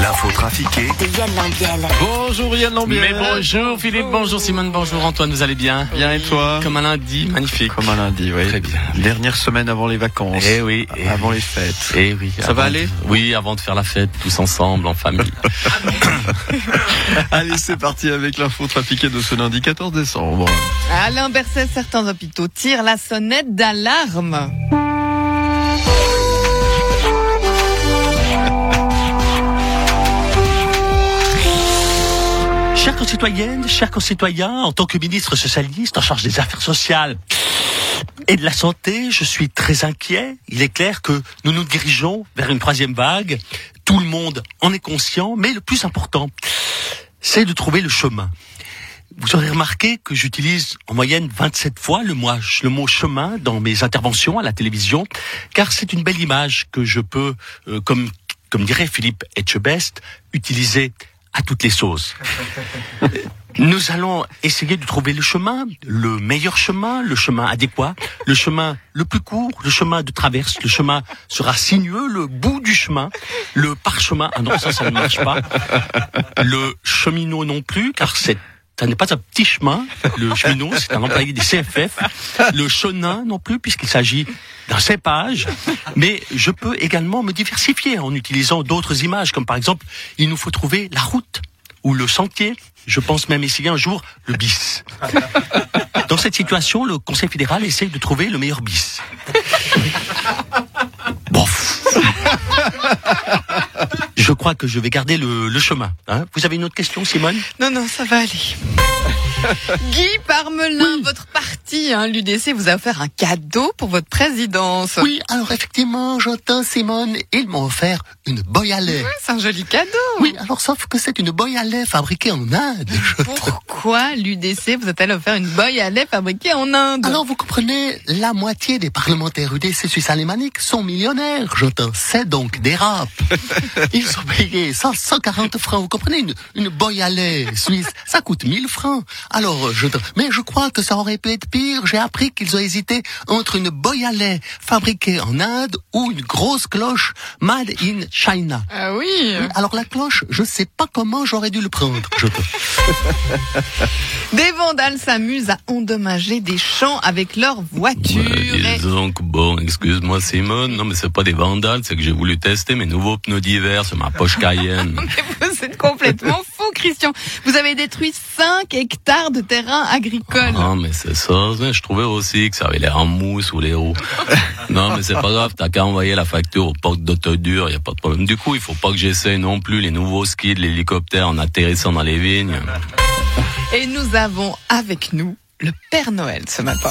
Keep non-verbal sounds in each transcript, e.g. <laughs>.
L'info trafiquée De Yann Lambiel. Bonjour Yann Lambiel. Mais bonjour Philippe, bonjour Simone, bonjour Antoine, vous allez bien Bien et toi Comme un lundi, magnifique. Comme un lundi, oui. Très bien. Dernière semaine avant les vacances. Eh oui. eh Avant oui. les fêtes. Eh oui. Ça avant va de- aller Oui, avant de faire la fête, tous ensemble, en famille. <laughs> Allez, c'est parti avec l'info trafiquée de ce lundi 14 décembre. Alain Berset, certains hôpitaux tirent la sonnette d'alarme. Concitoyennes, chers concitoyens, en tant que ministre socialiste en charge des affaires sociales et de la santé, je suis très inquiet. Il est clair que nous nous dirigeons vers une troisième vague. Tout le monde en est conscient, mais le plus important, c'est de trouver le chemin. Vous aurez remarqué que j'utilise en moyenne 27 fois le, mot- chemin dans mes interventions à la télévision, car c'est une belle image que je peux, euh, comme, comme dirait Philippe Etchebest, utiliser à toutes les sauces. Nous allons essayer de trouver le chemin, le meilleur chemin, le chemin adéquat, le chemin le plus court, le chemin de traverse, le chemin sera sinueux, le bout du chemin, le parchemin, ah non, ça, ça ne marche pas, le cheminot non plus, car c'est ça n'est pas un petit chemin. Le cheminot, c'est un employé des CFF. Le chenin non plus, puisqu'il s'agit d'un cépage. Mais je peux également me diversifier en utilisant d'autres images, comme par exemple, il nous faut trouver la route ou le sentier. Je pense même essayer un jour le bis. Dans cette situation, le Conseil fédéral essaye de trouver le meilleur bis. Bon. Je crois que je vais garder le, le chemin. hein. Vous avez une autre question, Simone? Non, non, ça va aller. <laughs> Guy Parmelin, votre parti, hein, l'UDC, vous a offert un cadeau pour votre présidence. Oui, alors effectivement, j'entends Simone, ils m'ont offert une boy à lait. C'est un joli cadeau. Oui, alors sauf que c'est une boy à lait fabriquée en Inde. Pourquoi l'UDC vous a-t-elle offert une boy à lait fabriquée en Inde? Alors vous comprenez, la moitié des parlementaires UDC suisse alémaniques sont millionnaires, j'entends. C'est donc des rap. <laughs> Ils sont payés 100, 140 francs. Vous comprenez, une, une boy à lait suisse, ça coûte 1000 francs. Alors, je, mais je crois que ça aurait pu être pire. J'ai appris qu'ils ont hésité entre une boy à lait fabriquée en Inde ou une grosse cloche made in China. Ah oui. Oui, alors la cloche, je sais pas comment j'aurais dû le prendre. Je <laughs> Des vandales s'amusent à endommager des champs avec leur voiture. Ouais, Et- dis donc, bon, excuse-moi Simone, non mais c'est pas des vandales, c'est que j'ai voulu tester mes nouveaux pneus d'hiver sur ma Porsche Cayenne. <laughs> Vous êtes complètement <laughs> fou, Christian. Vous avez détruit 5 hectares de terrain agricole. Ah mais c'est ça, je trouvais aussi que ça avait l'air en mousse ou les roues. <laughs> Non mais c'est pas grave, t'as qu'à envoyer la facture au porte d'autodure, y a pas de problème. Du coup, il faut pas que j'essaye non plus les nouveaux skis de l'hélicoptère en atterrissant dans les vignes. Et nous avons avec nous le Père Noël ce matin.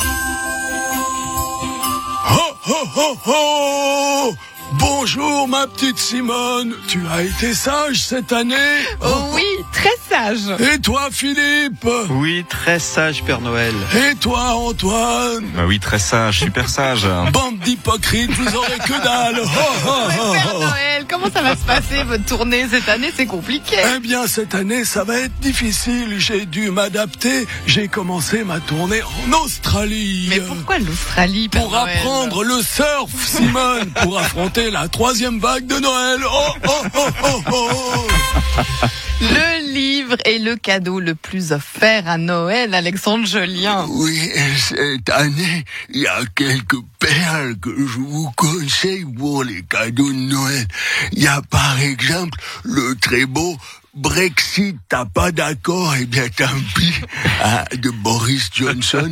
Ho, ho, ho, ho Bonjour ma petite Simone, tu as été sage cette année Oh oui, très sage. Et toi Philippe Oui, très sage Père Noël. Et toi Antoine Bah oui, très sage, super sage. Bande d'hypocrites, vous aurez que dalle Père. Noël, comment ça va se passer votre tournée cette année? C'est compliqué. Eh bien cette année ça va être difficile, j'ai dû m'adapter, j'ai commencé ma tournée en Australie Mais pourquoi l'Australie pour Noël apprendre le surf, Simone, pour <laughs> affronter la troisième vague de Noël. Oh, oh, oh, oh, oh. Le livre est le cadeau le plus offert à Noël, Alexandre Jolien. Oui, cette année, il y a quelques perles que je vous conseille pour les cadeaux de Noël. Il y a par exemple le très beau Brexit, t'as pas d'accord, eh bien tant pis, ah, de Boris Johnson.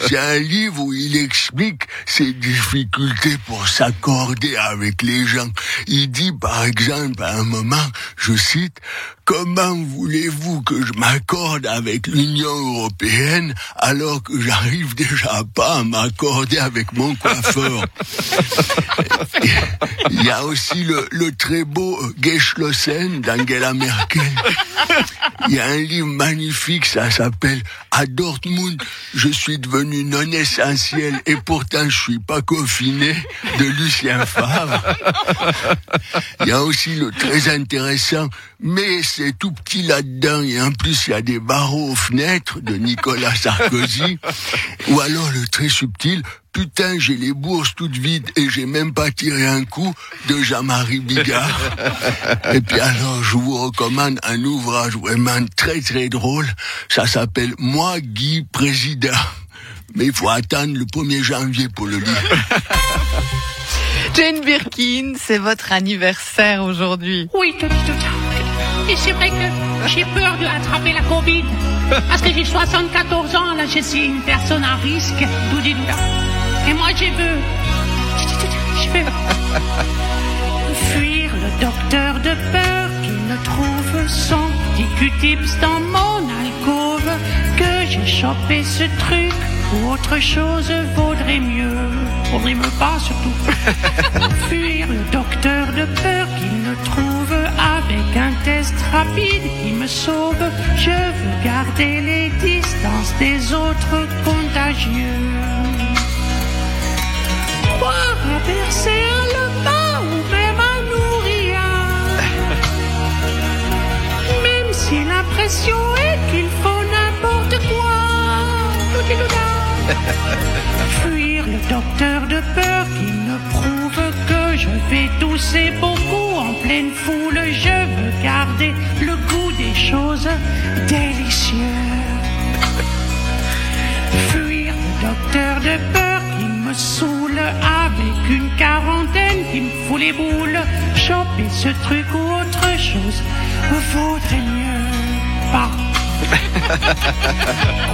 C'est- un livre où il explique ses difficultés pour s'accorder avec les gens. Il dit par exemple à un moment, je cite, Comment voulez-vous que je m'accorde avec l'Union européenne alors que j'arrive déjà pas à m'accorder avec mon coiffeur? Il y a aussi le, le très beau Geschlossen d'Angela Merkel. Il y a un livre magnifique, ça s'appelle À Dortmund, je suis devenu non essentiel et pourtant je suis pas confiné de Lucien Favre. Il y a aussi le très intéressant, mais c'est tout petit là-dedans et en plus il y a des barreaux aux fenêtres de Nicolas Sarkozy. <laughs> Ou alors le très subtil, Putain, j'ai les bourses toutes vides et j'ai même pas tiré un coup de Jean-Marie Bigard. <laughs> et puis alors, je vous recommande un ouvrage vraiment très très drôle. Ça s'appelle Moi, Guy, président. Mais il faut attendre le 1er janvier pour le lire. <laughs> Jane Birkin, c'est votre anniversaire aujourd'hui. Oui, tout, tout, tout. C'est vrai que j'ai peur de attraper la Covid. Parce que j'ai 74 ans, là, je suis une personne à risque. Doudi douda. Et moi, je veux. Je veux. Fuir le docteur de peur qui ne trouve son petit Q-tips dans mon alcôve. Que j'ai chopé ce truc ou autre chose vaudrait mieux. Vaudrait mieux pas, surtout. <laughs> Fuir le docteur de peur qu'il ne trouve rapide qui me sauve. Je veux garder les distances des autres contagieux. Croire à percer le pas ou même à nourrir. Même si l'impression est qu'il faut n'importe quoi. Fuir le docteur de peur qui me prouve que je vais tousser beaucoup en pleine foule. Garder le goût des choses délicieuses. Fuir le docteur de peur qui me saoule avec une quarantaine qui me fout les boules. Choper ce truc ou autre chose vaudrait mieux pas. <laughs>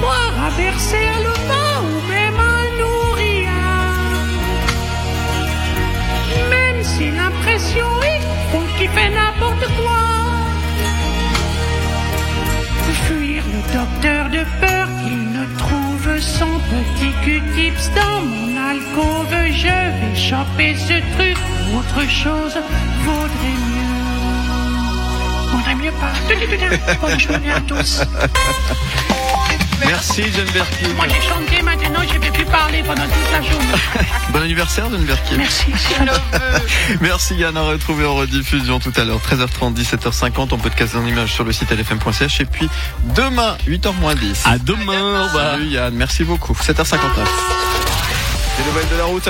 Croire à verser vin ou même à nourrir. Même si l'impression est qu'on qui fait autre chose vaudrait mieux. Vaudrait mieux pas. <laughs> Bonne journée à tous. Merci Jane Birkin. Moi j'ai chanté, maintenant je ne vais plus parler pendant toute la journée. <laughs> Bon anniversaire Jane Birkin. Merci. Merci Yann, à retrouver en rediffusion tout à l'heure, 13h30, 17h50. On peut te casser en image sur le site lfm.ch. Et puis demain, 8h 10. À demain. Salut Yann, merci beaucoup. 7h59. Les nouvelles de la route.